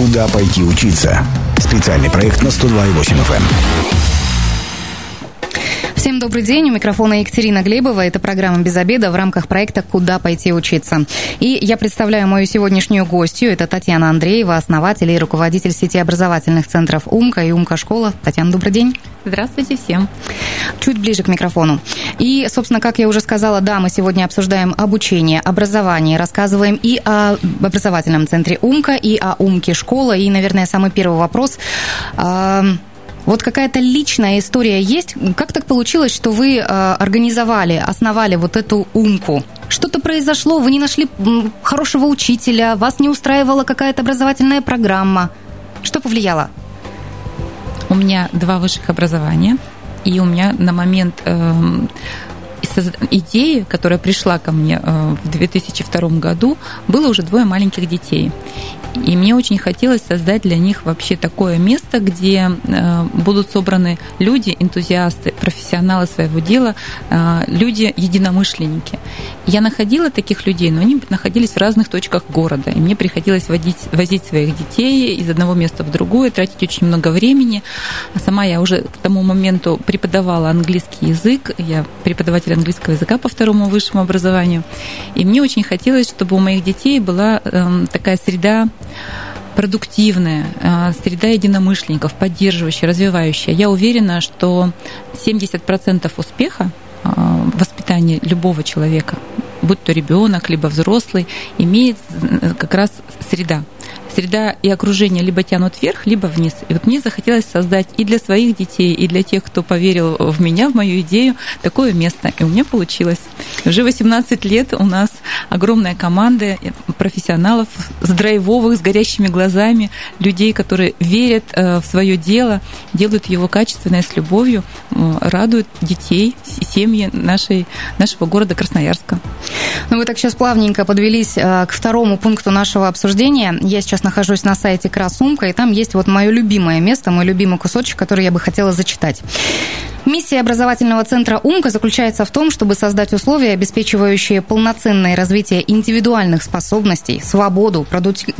Куда пойти учиться? Специальный проект на 102,8 FM. Всем добрый день. У микрофона Екатерина Глебова. Это программа «Без обеда» в рамках проекта «Куда пойти учиться». И я представляю мою сегодняшнюю гостью. Это Татьяна Андреева, основатель и руководитель сети образовательных центров «Умка» и «Умка-школа». Татьяна, добрый день. Здравствуйте всем. Чуть ближе к микрофону. И, собственно, как я уже сказала, да, мы сегодня обсуждаем обучение, образование, рассказываем и о образовательном центре «Умка», и о «Умке школа». И, наверное, самый первый вопрос вот какая-то личная история есть? Как так получилось, что вы э, организовали, основали вот эту умку? Что-то произошло, вы не нашли хорошего учителя, вас не устраивала какая-то образовательная программа. Что повлияло? У меня два высших образования, и у меня на момент э, идеи, которая пришла ко мне э, в 2002 году, было уже двое маленьких детей. И мне очень хотелось создать для них вообще такое место, где э, будут собраны люди, энтузиасты, профессионалы своего дела, э, люди единомышленники. Я находила таких людей, но они находились в разных точках города. И мне приходилось водить, возить своих детей из одного места в другое, тратить очень много времени. А сама я уже к тому моменту преподавала английский язык. Я преподаватель английского языка по второму высшему образованию. И мне очень хотелось, чтобы у моих детей была э, такая среда продуктивная, э, среда единомышленников, поддерживающая, развивающая. Я уверена, что 70% успеха э, воспитания любого человека, будь то ребенок, либо взрослый, имеет э, как раз среда среда и окружение либо тянут вверх, либо вниз. И вот мне захотелось создать и для своих детей, и для тех, кто поверил в меня, в мою идею, такое место. И у меня получилось. Уже 18 лет у нас огромная команда профессионалов, с драйвовых, с горящими глазами, людей, которые верят э, в свое дело, делают его качественно и с любовью, радуют детей, семьи нашей, нашего города Красноярска. Ну, вы так сейчас плавненько подвелись э, к второму пункту нашего обсуждения. Я сейчас нахожусь на сайте Красумка, и там есть вот мое любимое место, мой любимый кусочек, который я бы хотела зачитать. Миссия образовательного центра «Умка» заключается в том, чтобы создать условия, обеспечивающие полноценное развитие индивидуальных способностей, свободу,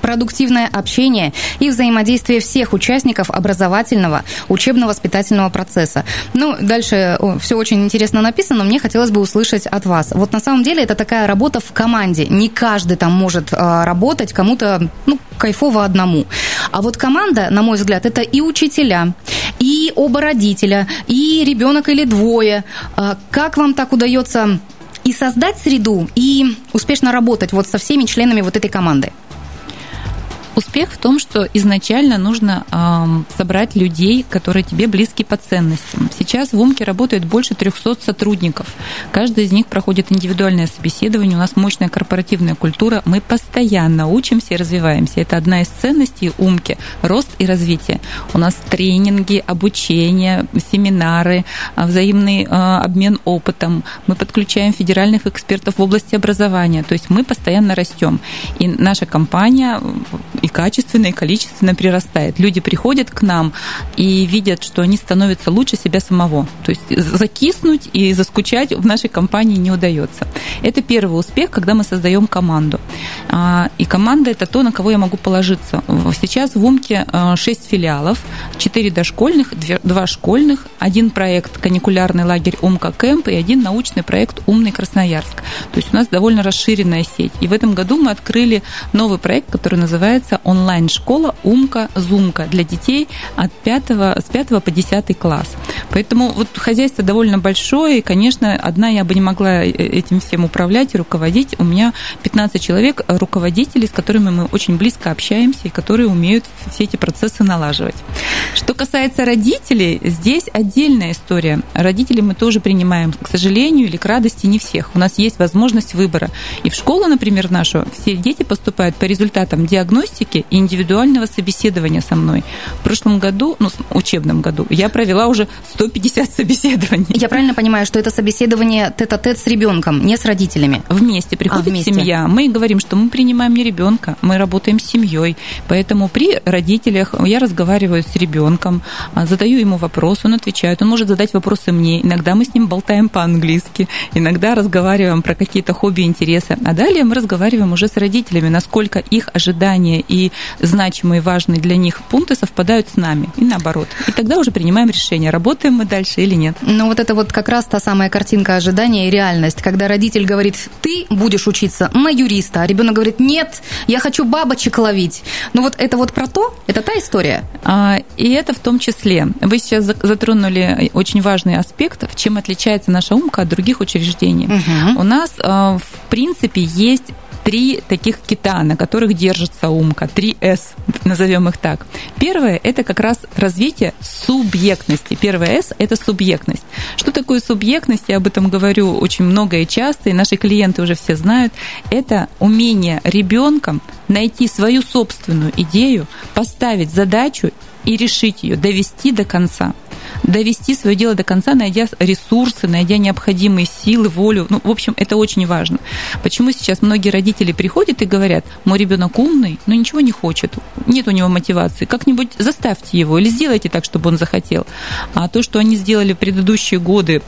продуктивное общение и взаимодействие всех участников образовательного, учебно-воспитательного процесса. Ну, дальше все очень интересно написано, но мне хотелось бы услышать от вас. Вот на самом деле это такая работа в команде. Не каждый там может а, работать, кому-то, ну, кайфово одному. А вот команда, на мой взгляд, это и учителя, и оба родителя, и ребенок или двое. А как вам так удается и создать среду, и успешно работать вот со всеми членами вот этой команды? Успех в том, что изначально нужно э, собрать людей, которые тебе близки по ценностям. Сейчас в УМКе работает больше 300 сотрудников. Каждый из них проходит индивидуальное собеседование. У нас мощная корпоративная культура. Мы постоянно учимся и развиваемся. Это одна из ценностей УМКи – рост и развитие. У нас тренинги, обучение, семинары, а, взаимный э, обмен опытом. Мы подключаем федеральных экспертов в области образования. То есть мы постоянно растем. И наша компания и качественно, и количественно прирастает. Люди приходят к нам и видят, что они становятся лучше себя самого. То есть закиснуть и заскучать в нашей компании не удается. Это первый успех, когда мы создаем команду. А, и команда – это то, на кого я могу положиться. Сейчас в УМКе 6 а, филиалов, 4 дошкольных, 2 школьных, один проект «Каникулярный лагерь Умка Кэмп» и один научный проект «Умный Красноярск». То есть у нас довольно расширенная сеть. И в этом году мы открыли новый проект, который называется называется онлайн-школа «Умка Зумка» для детей от 5, с 5 по 10 класс. Поэтому вот хозяйство довольно большое, и, конечно, одна я бы не могла э, этим всем управлять и руководить. У меня 15 человек, руководителей, с которыми мы очень близко общаемся и которые умеют все эти процессы налаживать. Что касается родителей, здесь отдельная история. Родителей мы тоже принимаем, к сожалению или к радости, не всех. У нас есть возможность выбора. И в школу, например, нашу, все дети поступают по результатам диагностики диагностики и индивидуального собеседования со мной. В прошлом году, ну, учебном году, я провела уже 150 собеседований. Я правильно понимаю, что это собеседование тет-а-тет с ребенком, не с родителями? Вместе приходит а, вместе. семья. Мы говорим, что мы принимаем не ребенка, мы работаем с семьей. Поэтому при родителях я разговариваю с ребенком, а, задаю ему вопрос, он отвечает. Он может задать вопросы мне. Иногда мы с ним болтаем по-английски, иногда разговариваем про какие-то хобби, интересы. А далее мы разговариваем уже с родителями, насколько их ожидания и значимые, важные для них пункты совпадают с нами. И наоборот. И тогда уже принимаем решение, работаем мы дальше или нет. Ну вот это вот как раз та самая картинка ожидания и реальность, когда родитель говорит, ты будешь учиться на юриста, а ребенок говорит, нет, я хочу бабочек ловить. Ну вот это вот про то, это та история. А, и это в том числе. Вы сейчас затронули очень важный аспект, чем отличается наша умка от других учреждений. Угу. У нас, а, в принципе, есть три таких кита, на которых держится умка, три С, назовем их так. Первое – это как раз развитие субъектности. Первое С – это субъектность. Что такое субъектность? Я об этом говорю очень много и часто, и наши клиенты уже все знают. Это умение ребенком найти свою собственную идею, поставить задачу и решить ее, довести до конца довести свое дело до конца, найдя ресурсы, найдя необходимые силы, волю. Ну, в общем, это очень важно. Почему сейчас многие родители приходят и говорят, мой ребенок умный, но ничего не хочет, нет у него мотивации, как-нибудь заставьте его или сделайте так, чтобы он захотел. А то, что они сделали в предыдущие годы,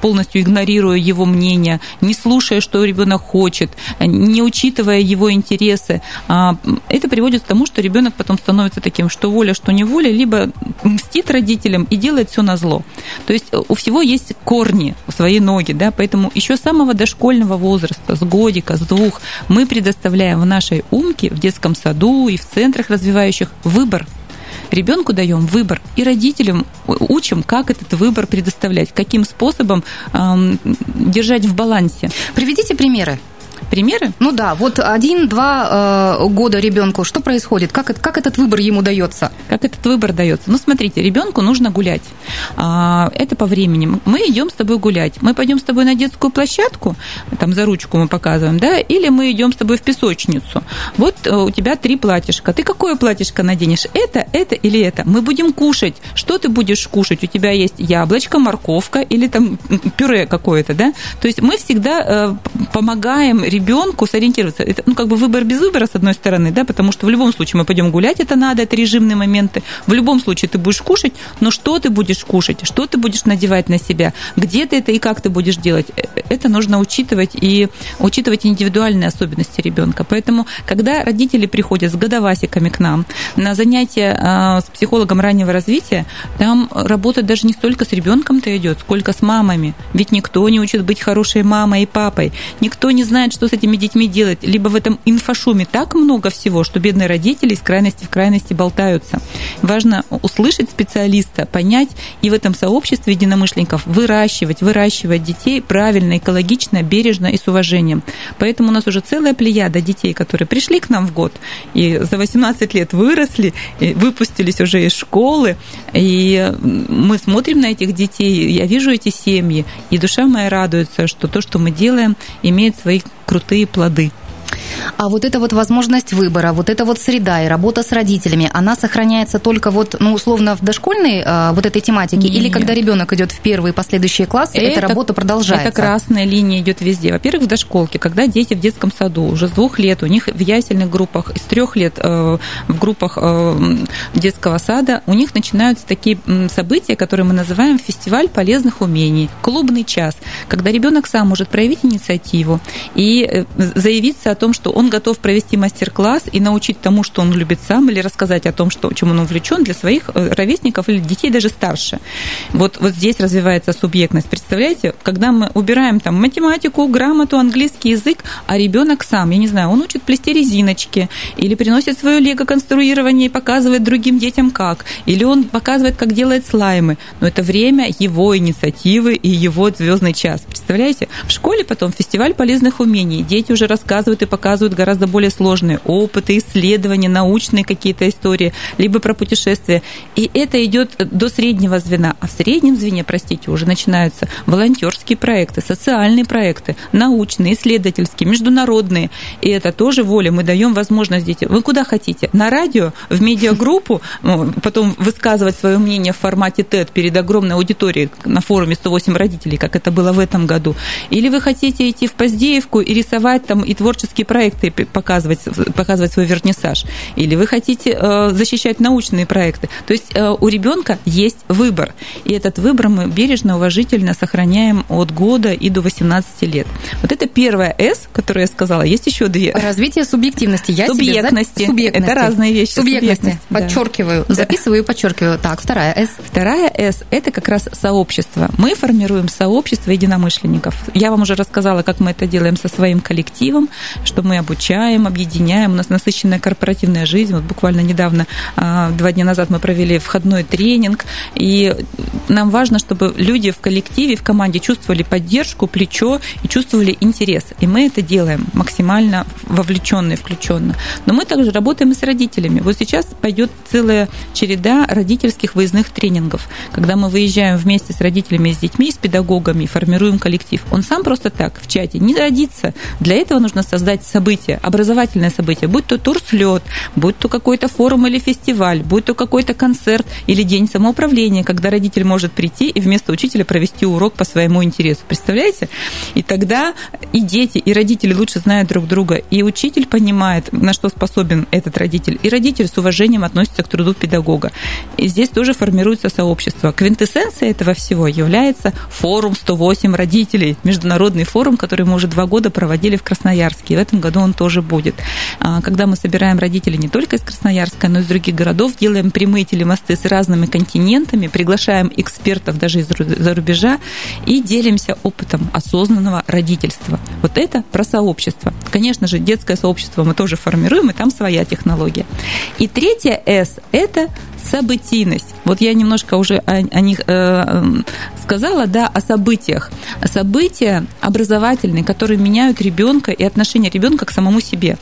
полностью игнорируя его мнение, не слушая, что ребенок хочет, не учитывая его интересы, а, это приводит к тому, что ребенок потом становится таким, что воля, что не воля, либо мстит родителям и делает все на зло. То есть э, у всего есть корни, свои ноги, да, поэтому еще с самого дошкольного возраста, с годика, с двух, мы предоставляем в нашей умке, в детском саду и в центрах развивающих выбор ребенку даем выбор и родителям учим, как этот выбор предоставлять, каким способом эм, держать в балансе. Приведите примеры примеры? Ну да, вот один-два э, года ребенку, что происходит? Как, как этот выбор ему дается? Как этот выбор дается? Ну, смотрите, ребенку нужно гулять. А, это по времени. Мы идем с тобой гулять. Мы пойдем с тобой на детскую площадку, там за ручку мы показываем, да, или мы идем с тобой в песочницу. Вот э, у тебя три платьишка. Ты какое платьишко наденешь? Это, это или это? Мы будем кушать. Что ты будешь кушать? У тебя есть яблочко, морковка или там пюре какое-то, да? То есть мы всегда э, помогаем ребенку сориентироваться. Это, ну, как бы выбор без выбора, с одной стороны, да, потому что в любом случае мы пойдем гулять, это надо, это режимные моменты. В любом случае ты будешь кушать, но что ты будешь кушать, что ты будешь надевать на себя, где ты это и как ты будешь делать, э, это нужно учитывать и учитывать индивидуальные особенности ребенка. Поэтому, когда родители приходят с годовасиками к нам на занятия а, с психологом раннего развития, там работать даже не столько с ребенком-то идет, сколько с мамами. Ведь никто не учит быть хорошей мамой и папой, никто не знает, что с этими детьми делать, либо в этом инфошуме так много всего, что бедные родители из крайности в крайности болтаются. Важно услышать специалиста, понять и в этом сообществе единомышленников выращивать, выращивать детей правильно, экологично, бережно и с уважением. Поэтому у нас уже целая плеяда детей, которые пришли к нам в год и за 18 лет выросли, выпустились уже из школы, и мы смотрим на этих детей, я вижу эти семьи, и душа моя радуется, что то, что мы делаем, имеет свои крутые плоды. А вот эта вот возможность выбора, вот эта вот среда и работа с родителями, она сохраняется только вот, ну, условно, в дошкольной а, вот этой тематике? Нет. Или когда ребенок идет в первые и последующие классы, это, эта работа продолжается? Это красная линия идет везде. Во-первых, в дошколке, когда дети в детском саду уже с двух лет, у них в ясельных группах, с трех лет э, в группах э, детского сада, у них начинаются такие события, которые мы называем фестиваль полезных умений, клубный час, когда ребенок сам может проявить инициативу и э, заявиться о том, что он готов провести мастер-класс и научить тому, что он любит сам, или рассказать о том, что, чем он увлечен для своих э, ровесников или детей даже старше. Вот, вот здесь развивается субъектность. Представляете, когда мы убираем там математику, грамоту, английский язык, а ребенок сам, я не знаю, он учит плести резиночки, или приносит свое лего-конструирование и показывает другим детям как, или он показывает, как делает слаймы. Но это время его инициативы и его звездный час. Представляете? В школе потом фестиваль полезных умений. Дети уже рассказывают и показывают гораздо более сложные опыты, исследования, научные какие-то истории, либо про путешествия. И это идет до среднего звена. А в среднем звене, простите, уже начинаются волонтерские проекты, социальные проекты, научные, исследовательские, международные. И это тоже воля. Мы даем возможность детям. Вы куда хотите? На радио, в медиагруппу, потом высказывать свое мнение в формате TED перед огромной аудиторией на форуме 108 родителей, как это было в этом году. Или вы хотите идти в Поздеевку и рисовать там и творческие проекты показывать, показывать свой вернисаж. Или вы хотите э, защищать научные проекты. То есть э, у ребенка есть выбор. И этот выбор мы бережно, уважительно сохраняем от года и до 18 лет. Вот это первое «С», которое я сказала. Есть еще две. Развитие субъективности. Я субъектности. За... субъектности. Это разные вещи. Субъектности. Субъектность. Подчеркиваю. Да. Записываю и подчеркиваю. Так, вторая «С». Вторая «С» – это как раз сообщество. Мы формируем сообщество единомышленников. Я вам уже рассказала, как мы это делаем со своим коллективом, что мы обучаем, объединяем. У нас насыщенная корпоративная жизнь. Вот буквально недавно, а, два дня назад мы провели входной тренинг, и нам важно, чтобы люди в коллективе, в команде чувствовали поддержку, плечо и чувствовали интерес. И мы это делаем максимально вовлеченно и включенно. Но мы также работаем и с родителями. Вот сейчас пойдет целая череда родительских выездных тренингов, когда мы выезжаем вместе с родителями, с детьми, с педагогами, формируем коллектив. Он сам просто так в чате не родится. Для этого нужно создать событие, образовательное событие, будь то турслет, будь то какой-то форум или фестиваль, будь то какой-то концерт или день самоуправления, когда родитель может прийти и вместо учителя провести урок по своему интересу. Представляете? И тогда и дети, и родители лучше знают друг друга, и учитель понимает, на что способен этот родитель, и родитель с уважением относится к труду педагога. И здесь тоже формируется сообщество. Квинтэссенцией этого всего является форум 108 родителей, международный форум, который мы уже два года проводили в Красноярске. В этом году он тоже будет. А, когда мы собираем родителей не только из Красноярска, но и из других городов, делаем прямые телемосты с разными континентами, приглашаем экспертов даже из-за рубежа и делимся опытом осознанного родительства. Вот это про сообщество. Конечно же, детское сообщество мы тоже формируем, и там своя технология. И третье «С» – это событийность. Вот я немножко уже о, о них э, сказала, да, о событиях. События образовательные, которые меняют ребенка и отношение ребенка к самому себе.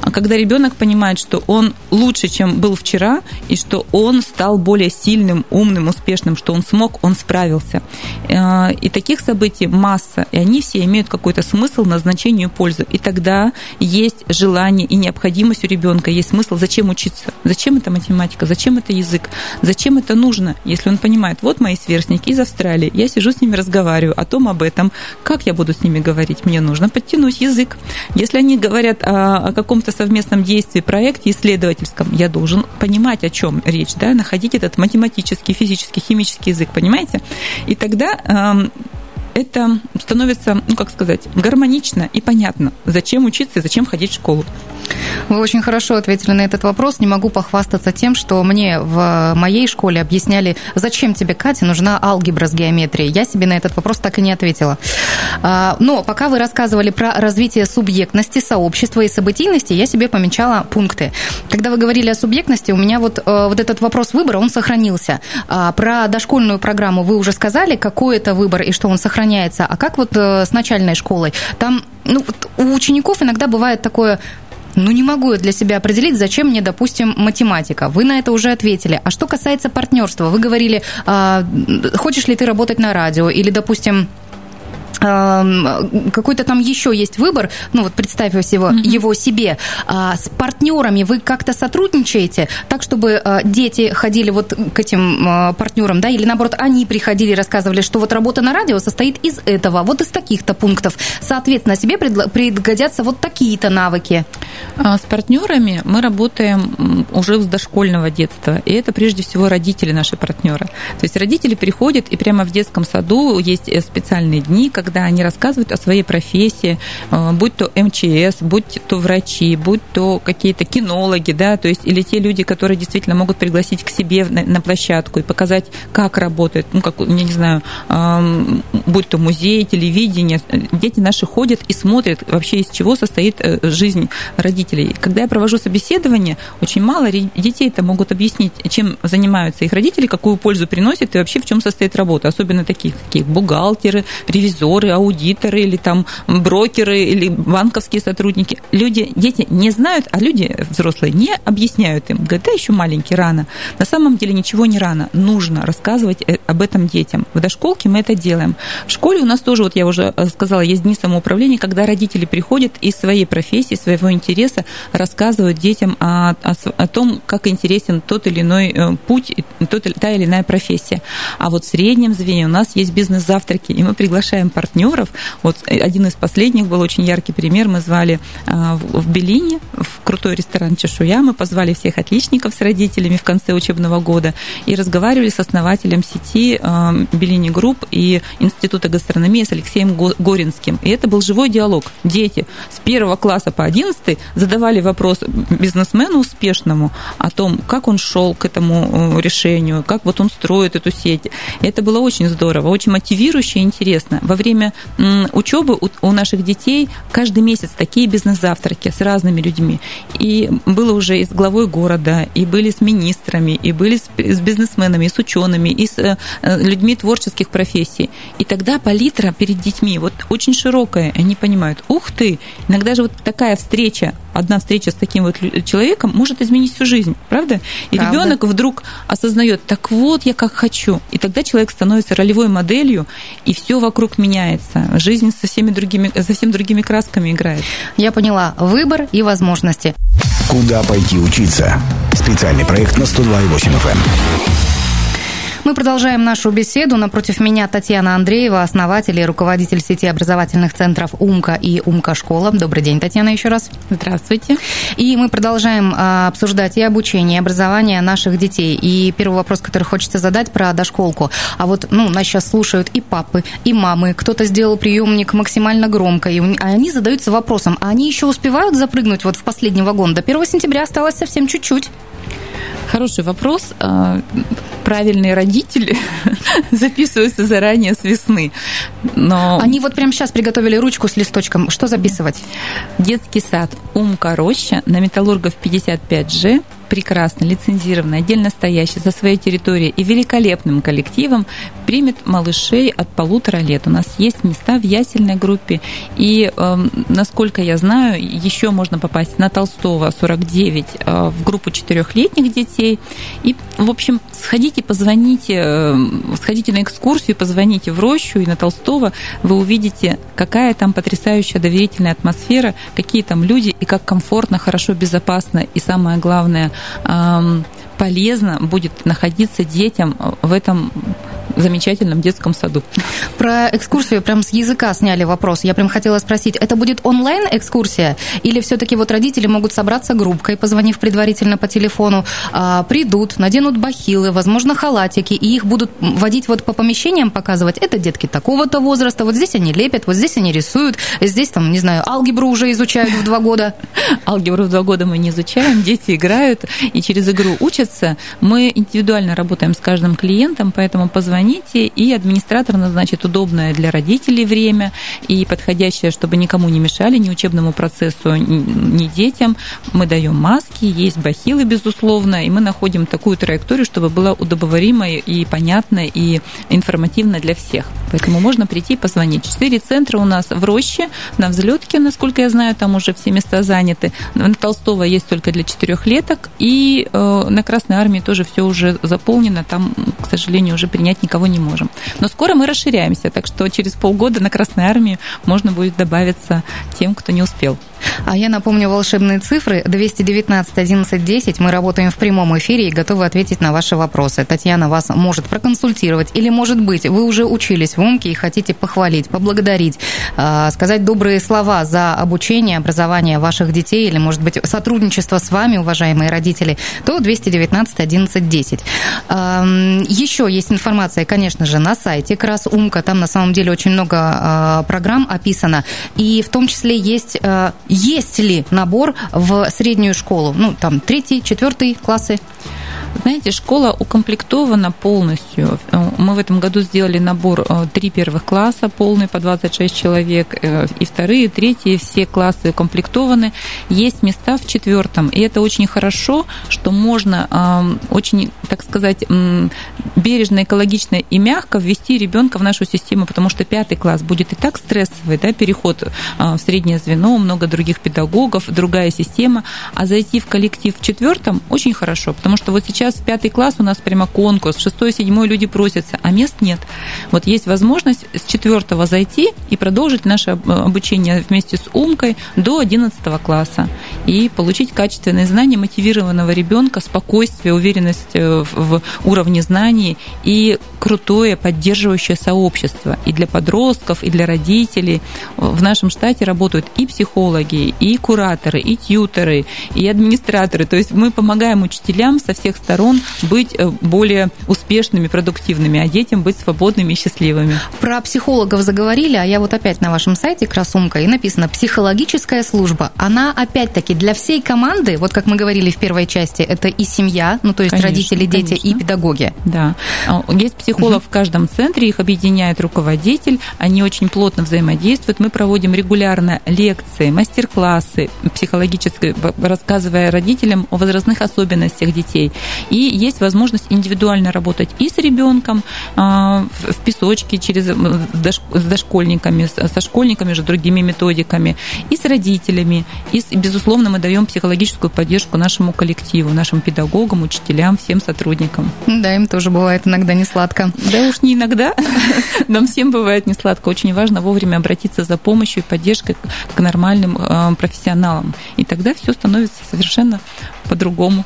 А когда ребенок понимает, что он лучше, чем был вчера, и что он стал более сильным, умным, успешным, что он смог, он справился. Э, и таких событий масса, и они все имеют какой-то смысл, назначение пользу. И тогда есть желание и необходимость у ребенка, есть смысл, зачем учиться, зачем это математика, зачем это язык, зачем это нужно, если он понимает, вот мои сверстники из Австралии, я сижу с ними разговариваю о том, об этом, как я буду с ними говорить, мне нужно подтянуть язык. Если они говорят о, о каком-то совместном действии, проекте исследовательском, я должен понимать, о чем речь, да, находить этот математический, физический, химический язык, понимаете? И тогда эм, это становится, ну как сказать, гармонично и понятно, зачем учиться и зачем ходить в школу. Вы очень хорошо ответили на этот вопрос. Не могу похвастаться тем, что мне в моей школе объясняли, зачем тебе, Катя, нужна алгебра с геометрией. Я себе на этот вопрос так и не ответила. А, но пока вы рассказывали про развитие субъектности, сообщества и событийности, я себе помечала пункты. Когда вы говорили о субъектности, у меня вот, э, вот этот вопрос выбора, он сохранился. А, про дошкольную программу вы уже сказали, какой это выбор и что он сохраняется. А как вот э, с начальной школой? Там ну, у учеников иногда бывает такое ну, не могу я для себя определить, зачем мне, допустим, математика. Вы на это уже ответили. А что касается партнерства, вы говорили, а, хочешь ли ты работать на радио или, допустим, какой-то там еще есть выбор, ну вот представь его, mm-hmm. его себе, а, с партнерами вы как-то сотрудничаете, так чтобы а, дети ходили вот к этим а, партнерам, да, или наоборот они приходили и рассказывали, что вот работа на радио состоит из этого, вот из таких-то пунктов. Соответственно, себе пригодятся вот такие-то навыки. С партнерами мы работаем уже с дошкольного детства, и это прежде всего родители наши партнеры. То есть родители приходят, и прямо в детском саду есть э, специальные дни, когда когда они рассказывают о своей профессии, э, будь то МЧС, будь то врачи, будь то какие-то кинологи, да, то есть или те люди, которые действительно могут пригласить к себе на, площадку и показать, как работает, ну, как, я не знаю, будь то музей, телевидение, дети наши ходят и смотрят вообще, из чего состоит э, жизнь родителей. Когда я провожу собеседование, очень мало детей это могут объяснить, чем занимаются их родители, какую пользу приносят и вообще в чем состоит работа, особенно таких, таких бухгалтеры, ревизоры, бухгалтеры, аудиторы или там брокеры или банковские сотрудники. Люди, дети не знают, а люди взрослые не объясняют им. Говорят, да, еще маленький, рано. На самом деле ничего не рано. Нужно рассказывать э, об этом детям. В дошколке мы это делаем. В школе у нас тоже, вот я уже э, сказала, есть дни самоуправления, когда родители приходят из своей профессии, своего интереса, рассказывают детям о, о, о том, как интересен тот или иной э, путь, тот, та или иная профессия. А вот в среднем звене у нас есть бизнес-завтраки, и мы приглашаем партнеров. Вот один из последних был очень яркий пример. Мы звали в Белине, в крутой ресторан «Чешуя». Мы позвали всех отличников с родителями в конце учебного года и разговаривали с основателем сети Bellini Group и Института гастрономии с Алексеем Горинским. И это был живой диалог. Дети с первого класса по одиннадцатый задавали вопрос бизнесмену успешному о том, как он шел к этому решению, как вот он строит эту сеть. И это было очень здорово, очень мотивирующе и интересно. Во время учебы у наших детей каждый месяц такие бизнес-завтраки с разными людьми. И было уже и с главой города, и были с министрами, и были с бизнесменами, и с учеными, и с э, людьми творческих профессий. И тогда палитра перед детьми вот очень широкая. Они понимают, ух ты, иногда же вот такая встреча, одна встреча с таким вот человеком может изменить всю жизнь, правда? И правда. ребенок вдруг осознает, так вот я как хочу. И тогда человек становится ролевой моделью, и все вокруг меняется. Жизнь со всеми другими, совсем другими красками играет. Я поняла. Выбор и возможности. Куда пойти учиться? Специальный проект на 102,8 FM. Мы продолжаем нашу беседу. Напротив меня Татьяна Андреева, основатель и руководитель сети образовательных центров «Умка» и «Умка-школа». Добрый день, Татьяна, еще раз. Здравствуйте. И мы продолжаем а, обсуждать и обучение, и образование наших детей. И первый вопрос, который хочется задать про дошколку. А вот ну, нас сейчас слушают и папы, и мамы. Кто-то сделал приемник максимально громко, и а они задаются вопросом, а они еще успевают запрыгнуть вот в последний вагон? До 1 сентября осталось совсем чуть-чуть. Хороший вопрос. А, правильные родители записываются заранее с весны. Но... Они вот прямо сейчас приготовили ручку с листочком. Что записывать? Детский сад «Умка Роща» на Металлургов 55G прекрасно, лицензированный, отдельно стоящий за своей территорией и великолепным коллективом примет малышей от полутора лет. У нас есть места в ясельной группе, и, э, насколько я знаю, еще можно попасть на Толстого 49 э, в группу четырехлетних детей. И, в общем, сходите, позвоните, э, сходите на экскурсию, позвоните в рощу и на Толстого, вы увидите, какая там потрясающая доверительная атмосфера, какие там люди, и как комфортно, хорошо, безопасно, и самое главное, полезно будет находиться детям в этом замечательном детском саду. Про экскурсию прям с языка сняли вопрос. Я прям хотела спросить, это будет онлайн-экскурсия или все-таки вот родители могут собраться группкой, позвонив предварительно по телефону, а, придут, наденут бахилы, возможно, халатики, и их будут водить вот по помещениям, показывать, это детки такого-то возраста, вот здесь они лепят, вот здесь они рисуют, здесь там, не знаю, алгебру уже изучают в два года. Алгебру в два года мы не изучаем, дети играют и через игру учатся. Мы индивидуально работаем с каждым клиентом, поэтому позвоните позвоните, и администратор назначит удобное для родителей время и подходящее, чтобы никому не мешали, ни учебному процессу, ни детям. Мы даем маски, есть бахилы, безусловно, и мы находим такую траекторию, чтобы было удобоваримо и понятно, и информативно для всех. Поэтому можно прийти и позвонить. Четыре центра у нас в Роще, на Взлетке, насколько я знаю, там уже все места заняты. На Толстого есть только для четырехлеток, и э, на Красной Армии тоже все уже заполнено, там, к сожалению, уже принять никого никого не можем. Но скоро мы расширяемся, так что через полгода на Красной Армии можно будет добавиться тем, кто не успел. А я напомню волшебные цифры. 219 11 10. Мы работаем в прямом эфире и готовы ответить на ваши вопросы. Татьяна вас может проконсультировать. Или, может быть, вы уже учились в УМКе и хотите похвалить, поблагодарить, а, сказать добрые слова за обучение, образование ваших детей или, может быть, сотрудничество с вами, уважаемые родители, то 219 11 10. Еще есть информация, конечно же, на сайте как Умка. Там на самом деле очень много а, программ описано. И в том числе есть а, есть ли набор в среднюю школу? Ну, там, третий, четвертый классы? Знаете, школа укомплектована полностью. Мы в этом году сделали набор э, три первых класса, полный по 26 человек, э, и вторые, и третьи, все классы укомплектованы. Есть места в четвертом, и это очень хорошо, что можно очень, так сказать, бережно, экологично и мягко ввести ребенка в нашу систему, потому что пятый класс будет и так стрессовый, да, переход в среднее звено, много других педагогов, другая система, а зайти в коллектив в четвертом очень хорошо, потому что вот сейчас в пятый класс у нас прямо конкурс, шестой, седьмой люди просятся, а мест нет. Вот есть возможность с четвертого зайти и продолжить наше обучение вместе с Умкой до одиннадцатого класса и получить качественные знания мотивированного ребенка, спокойствие, уверенность э, в уровне знаний и крутое поддерживающее сообщество и для подростков, и для родителей. В нашем штате работают и психологи, и кураторы, и тьютеры, и администраторы. То есть мы помогаем учителям со всех сторон быть э, более успешными, продуктивными, а детям быть свободными и счастливыми. Про психологов заговорили, а я вот опять на вашем сайте «Красумка» и написано «Психологическая служба». Она опять-таки для всей команды, вот как мы говорили в первой части, это и семья, ну то есть конечно, родители, дети конечно. и педагоги. Да. А, есть психолог угу. в каждом центре, их объединяет руководитель, они очень плотно взаимодействуют. Мы проводим регулярно лекции, мастер-классы психологические, рассказывая родителям о возрастных особенностях детей. И есть возможность индивидуально работать и с ребенком а, в песочке через с дошкольниками, со школьниками же другими методиками, и с родителями. И, безусловно, мы даем психологическую поддержку нашему коллективу, нашим педагогам, учителям, всем сотрудникам. Да, им тоже бывает иногда не сладко. Да уж не иногда, нам всем бывает не сладко. Очень важно вовремя обратиться за помощью и поддержкой к нормальным а, профессионалам. И тогда все становится совершенно по-другому.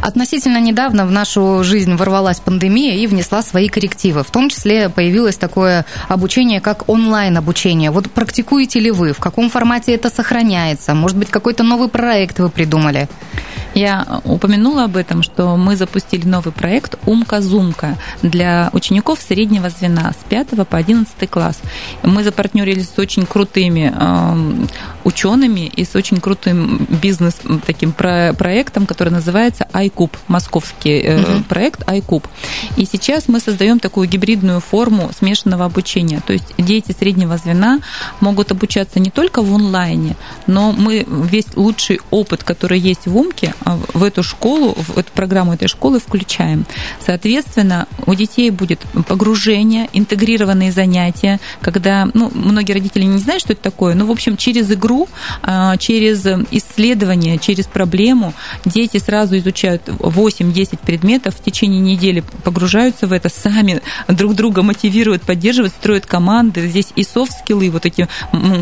Относительно недавно в нашу жизнь ворвалась пандемия и внесла свои коррективы. В том числе появилось такое обучение, как онлайн-обучение. Вот практикуете ли вы? В каком формате это сохраняется? Может быть, какой-то новый проект вы придумали? Я упомянула об этом, что мы запустили новый проект «Умка-зумка» для учеников среднего звена с 5 по 11 класс. Мы запартнерились с очень крутыми э, учеными и с очень крутым бизнес таким проектом, который называется iCube, московский угу. проект iCube. И сейчас мы создаем такую гибридную форму смешанного обучения. То есть дети среднего звена могут обучаться не только в онлайне, но мы весь лучший опыт, который есть в Умке, а, в эту школу, в эту программу этой школы включаем. Соответственно, у детей будет погружение, интегрированные занятия, когда, ну, многие родители не знают, что это такое, но, в общем, через игру, а, через исследование, через проблему дети сразу изучают 8-10 предметов, в течение недели погружаются в это, сами друг друга мотивируют, поддерживают, строят команды. Здесь и софт-скиллы, вот эти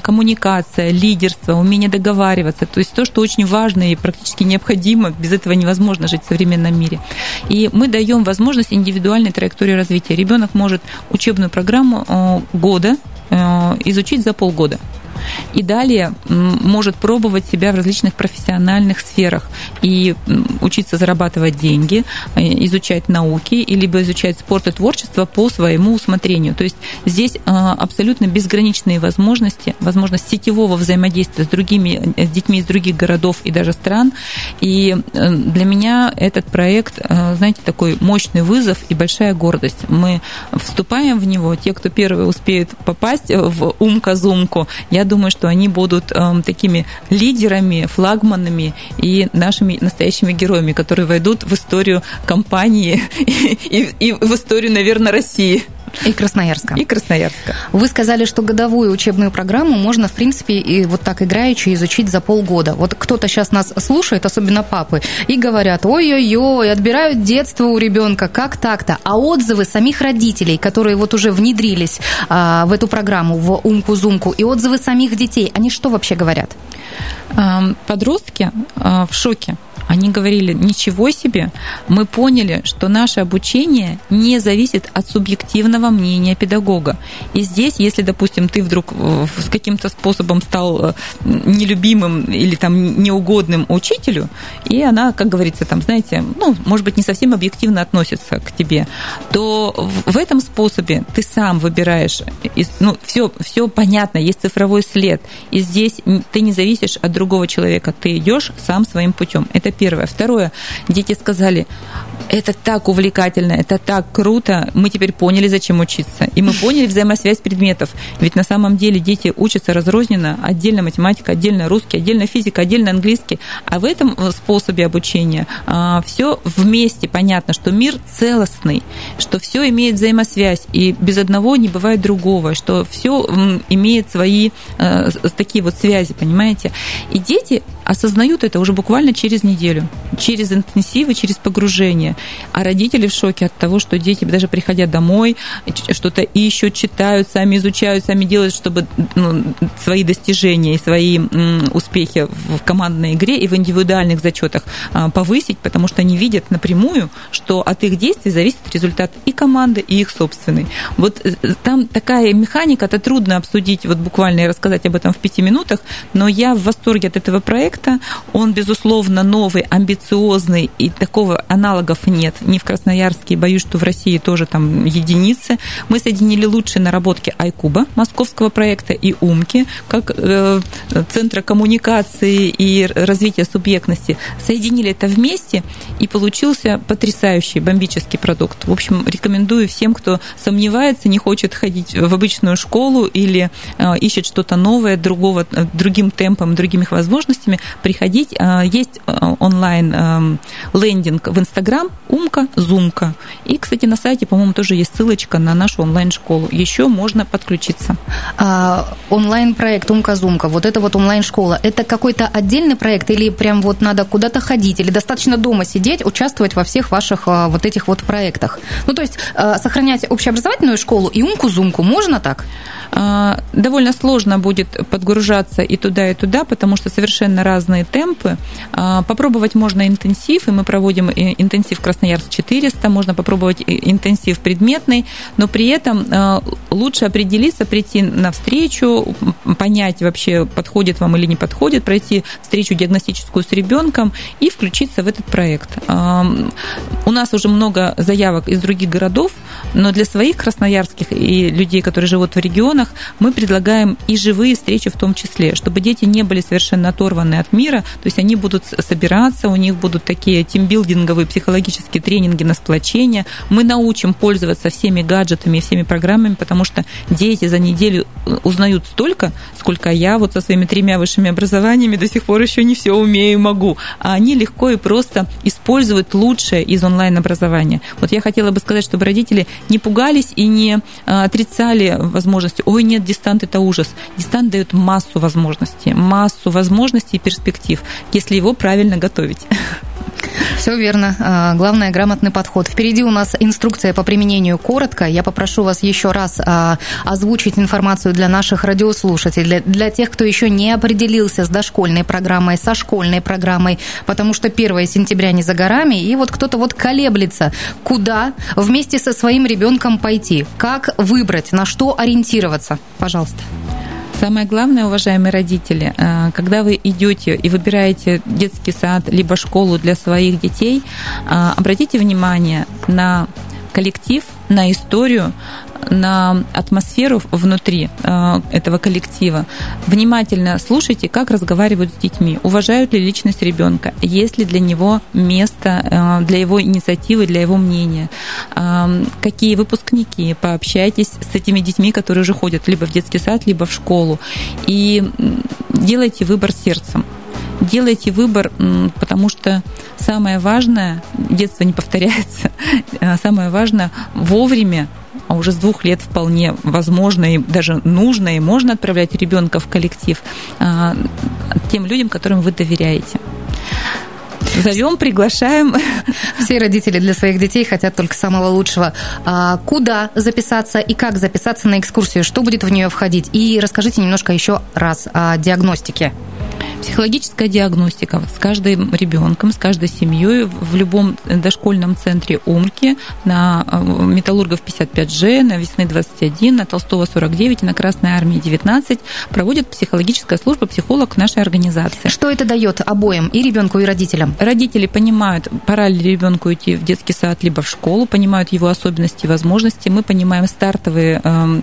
коммуникация, лидерство, умение договариваться, то есть то, что очень важно и практически необходимо, без этого невозможно жить в современном мире. И мы даем возможность индивидуальной траектории развития. Ребенок может учебную программу э, года э, изучить за полгода и далее может пробовать себя в различных профессиональных сферах и учиться зарабатывать деньги, э, изучать науки, либо изучать спорт и творчество по своему усмотрению. То есть здесь э, абсолютно безграничные возможности, возможность сетевого взаимодействия с другими э, с детьми из других городов и даже стран. И для меня этот проект, знаете, такой мощный вызов и большая гордость. Мы вступаем в него, те, кто первые успеют попасть в умка-зумку, я думаю, что они будут э, такими лидерами, флагманами и нашими настоящими героями, которые войдут в историю компании и, и, и в историю, наверное, России. И Красноярска. И Красноярска. Вы сказали, что годовую учебную программу можно, в принципе, и вот так играючи изучить за полгода. Вот кто-то сейчас нас слушает, особенно папы, и говорят, ой-ой-ой, отбирают детство у ребенка, как так-то? А отзывы самих родителей, которые вот уже внедрились а, в эту программу, в умку-зумку, и отзывы самих детей, они что вообще говорят? Подростки а, в шоке они говорили, ничего себе, мы поняли, что наше обучение не зависит от субъективного мнения педагога. И здесь, если, допустим, ты вдруг э, с каким-то способом стал э, нелюбимым или там неугодным учителю, и она, как говорится, там, знаете, ну, может быть, не совсем объективно относится к тебе, то в этом способе ты сам выбираешь, ну, все, все понятно, есть цифровой след, и здесь ты не зависишь от другого человека, ты идешь сам своим путем. Это первое. Второе, дети сказали, Это так увлекательно, это так круто. Мы теперь поняли, зачем учиться. И мы поняли взаимосвязь предметов. Ведь на самом деле дети учатся разрозненно. Отдельно математика, отдельно русский, отдельно физика, отдельно английский. А в этом способе обучения а, все вместе понятно, что мир целостный, что все имеет взаимосвязь, и без одного не бывает другого, что все имеет свои э, такие вот связи, понимаете? И дети осознают это уже буквально через неделю, через интенсивы, через погружение. А родители в шоке от того, что дети, даже приходя домой, что-то ищут, читают, сами изучают, сами делают, чтобы ну, свои достижения и свои успехи в командной игре и в индивидуальных зачетах а, повысить, потому что они видят напрямую, что от их действий зависит результат и команды, и их собственный. Вот э, там такая механика, это трудно обсудить вот буквально и рассказать об этом в пяти минутах, но я в восторге от этого проекта. Он, безусловно, новый, амбициозный, и такого аналогов нет ни в Красноярске, боюсь, что в России тоже там единицы. Мы соединили лучшие наработки Айкуба, московского проекта, и Умки, как э, Центра коммуникации и развития субъектности. Соединили это вместе, и получился потрясающий, бомбический продукт. В общем, рекомендую всем, кто сомневается, не хочет ходить в обычную школу или э, ищет что-то новое, другого, э, другим темпом, другими возможностями, приходить. Э, есть онлайн лендинг в Инстаграм Умка, Зумка. И, кстати, на сайте, по-моему, тоже есть ссылочка на нашу онлайн-школу. Еще можно подключиться. А, онлайн-проект Умка, Зумка, вот это вот онлайн-школа, это какой-то отдельный проект или прям вот надо куда-то ходить, или достаточно дома сидеть, участвовать во всех ваших вот этих вот проектах? Ну, то есть сохранять общеобразовательную школу и Умку-Зумку можно так? А, довольно сложно будет подгружаться и туда, и туда, потому что совершенно разные темпы. А, попробовать можно интенсив, и мы проводим интенсив Красноярск 400, можно попробовать интенсив предметный, но при этом а, лучше определиться, прийти на встречу, понять вообще, подходит вам или не подходит, пройти встречу диагностическую с ребенком и включиться в этот проект. У нас уже много заявок из других городов, но для своих красноярских и людей, которые живут в регионах, мы предлагаем и живые встречи в том числе, чтобы дети не были совершенно оторваны от мира, то есть они будут собираться, у них будут такие тимбилдинговые психологические тренинги на сплочение. Мы научим пользоваться всеми гаджетами и всеми программами, потому что дети за неделю э, узнают столько, сколько я вот со своими тремя высшими образованиями до сих пор еще не все умею и могу. А они легко и просто используют лучшее из онлайн-образования. Вот я хотела бы сказать, чтобы родители не пугались и не а, отрицали возможности. Ой, нет, дистант – это ужас. Дистант дает массу возможностей, массу возможностей и перспектив, если его правильно готовить. Все верно. А, главное грамотный подход. Впереди у нас инструкция по применению коротко. Я попрошу вас еще раз а, озвучить информацию для наших радиослушателей, для тех, кто еще не определился с дошкольной программой, со школьной программой, потому что 1 сентября не за горами, и вот кто-то вот колеблется, куда вместе со своим ребенком пойти, как выбрать, на что ориентироваться. Пожалуйста. Самое главное, уважаемые родители, э, когда вы идете и выбираете детский сад либо школу для своих детей, э, обратите внимание на коллектив, на историю, на атмосферу внутри э, этого коллектива. Внимательно слушайте, как разговаривают с детьми, уважают ли личность ребенка, есть ли для него место э, для его инициативы, для его мнения, э, какие выпускники, пообщайтесь с этими детьми, которые уже ходят либо в детский сад, либо в школу, и делайте выбор сердцем. Делайте выбор, потому что самое важное, детство не повторяется, самое важное вовремя а уже с двух лет вполне возможно и даже нужно и можно отправлять ребенка в коллектив а, тем людям, которым вы доверяете. Зовем, приглашаем. Все родители для своих детей хотят только самого лучшего. А куда записаться и как записаться на экскурсию? Что будет в нее входить? И расскажите немножко еще раз о диагностике. Психологическая диагностика с каждым ребенком, с каждой семьей в любом дошкольном центре Умки на э, Металлургов 55Ж, на Весны 21, на Толстого 49, на Красной Армии 19 проводит психологическая служба, психолог нашей организации. Что это дает обоим, и ребенку, и родителям? Родители понимают, пора ли ребенку идти в детский сад, либо в школу, понимают его особенности и возможности. Мы понимаем стартовые, эм,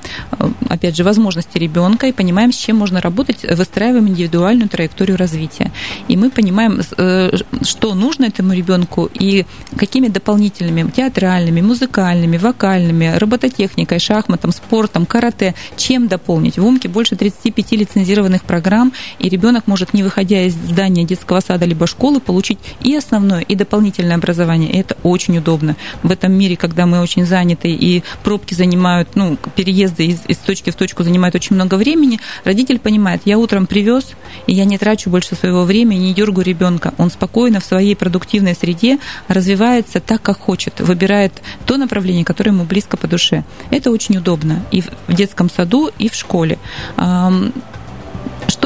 опять же, возможности ребенка и понимаем, с чем можно работать, выстраиваем индивидуальную траекторию развития. И мы понимаем, э, что нужно этому ребенку и какими дополнительными театральными, музыкальными, вокальными, робототехникой, шахматом, спортом, карате, чем дополнить. В УМКе больше 35 лицензированных программ, и ребенок может, не выходя из здания детского сада либо школы, получить и основное, и дополнительное образование. И это очень удобно. В этом мире, когда мы очень заняты, и пробки занимают, ну, переезды из, из точки в точку занимают очень много времени, родитель понимает, я утром привез, и я не трачу больше своего времени, не дергаю ребенка. Он спокойно в своей продуктивной среде развивается так, как хочет, выбирает то направление, которое ему близко по душе. Это очень удобно и в детском саду, и в школе.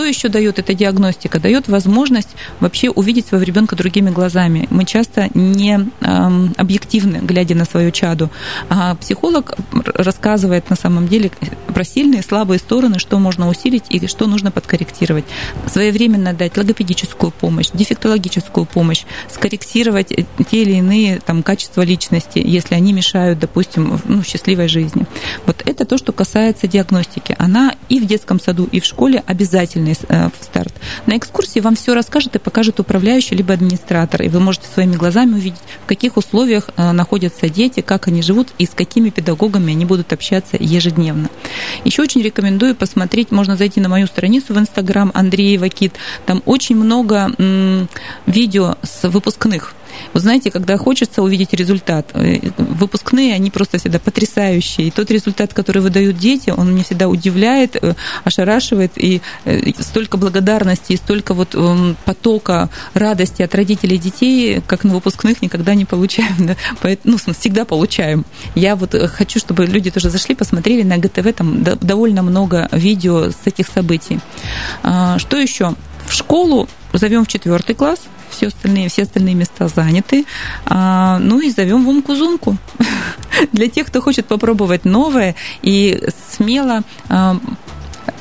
Что еще дает эта диагностика? Дает возможность вообще увидеть своего ребенка другими глазами. Мы часто не эм, объективны, глядя на свою чаду. А психолог рассказывает на самом деле про сильные и слабые стороны, что можно усилить и что нужно подкорректировать. Своевременно дать логопедическую помощь, дефектологическую помощь, скорректировать те или иные там, качества личности, если они мешают, допустим, ну, счастливой жизни. Вот это то, что касается диагностики. Она и в детском саду, и в школе обязательно обязательный э, старт. На экскурсии вам все расскажет и покажет управляющий либо администратор, и вы можете своими глазами увидеть, в каких условиях э, находятся дети, как они живут и с какими педагогами они будут общаться ежедневно. Еще очень рекомендую посмотреть, можно зайти на мою страницу в Инстаграм Андреева Кит, там очень много видео с выпускных вы знаете, когда хочется увидеть результат, э, выпускные, они просто всегда потрясающие. И тот результат, который выдают дети, он меня всегда удивляет, э, ошарашивает, и э, столько благодарности, и столько вот эм, потока радости от родителей детей, как на выпускных, никогда не получаем. Ну, всегда получаем. Я вот хочу, чтобы люди тоже зашли, посмотрели на ГТВ, там довольно много видео с этих событий. А, что еще? В школу зовем в четвертый класс, все остальные, все остальные места заняты. А, ну и зовем в умку-зумку. Для тех, кто хочет попробовать новое и смело а,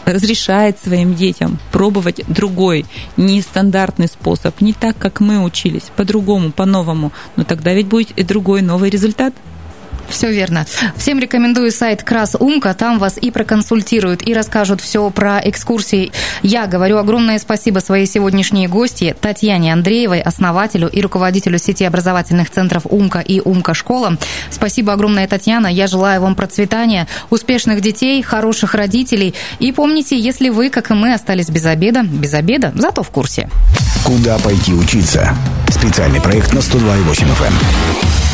разрешает своим детям пробовать другой, нестандартный способ, не так, как мы учились, по-другому, по-новому. Но тогда ведь будет и другой новый результат. Все верно. Всем рекомендую сайт Крас Умка. Там вас и проконсультируют, и расскажут все про экскурсии. Я говорю огромное спасибо своей сегодняшней гости Татьяне Андреевой, основателю и руководителю сети образовательных центров Умка и Умка школа. Спасибо огромное, Татьяна. Я желаю вам процветания, успешных детей, хороших родителей. И помните, если вы, как и мы, остались без обеда, без обеда, зато в курсе. Куда пойти учиться? Специальный проект на 102,8 FM.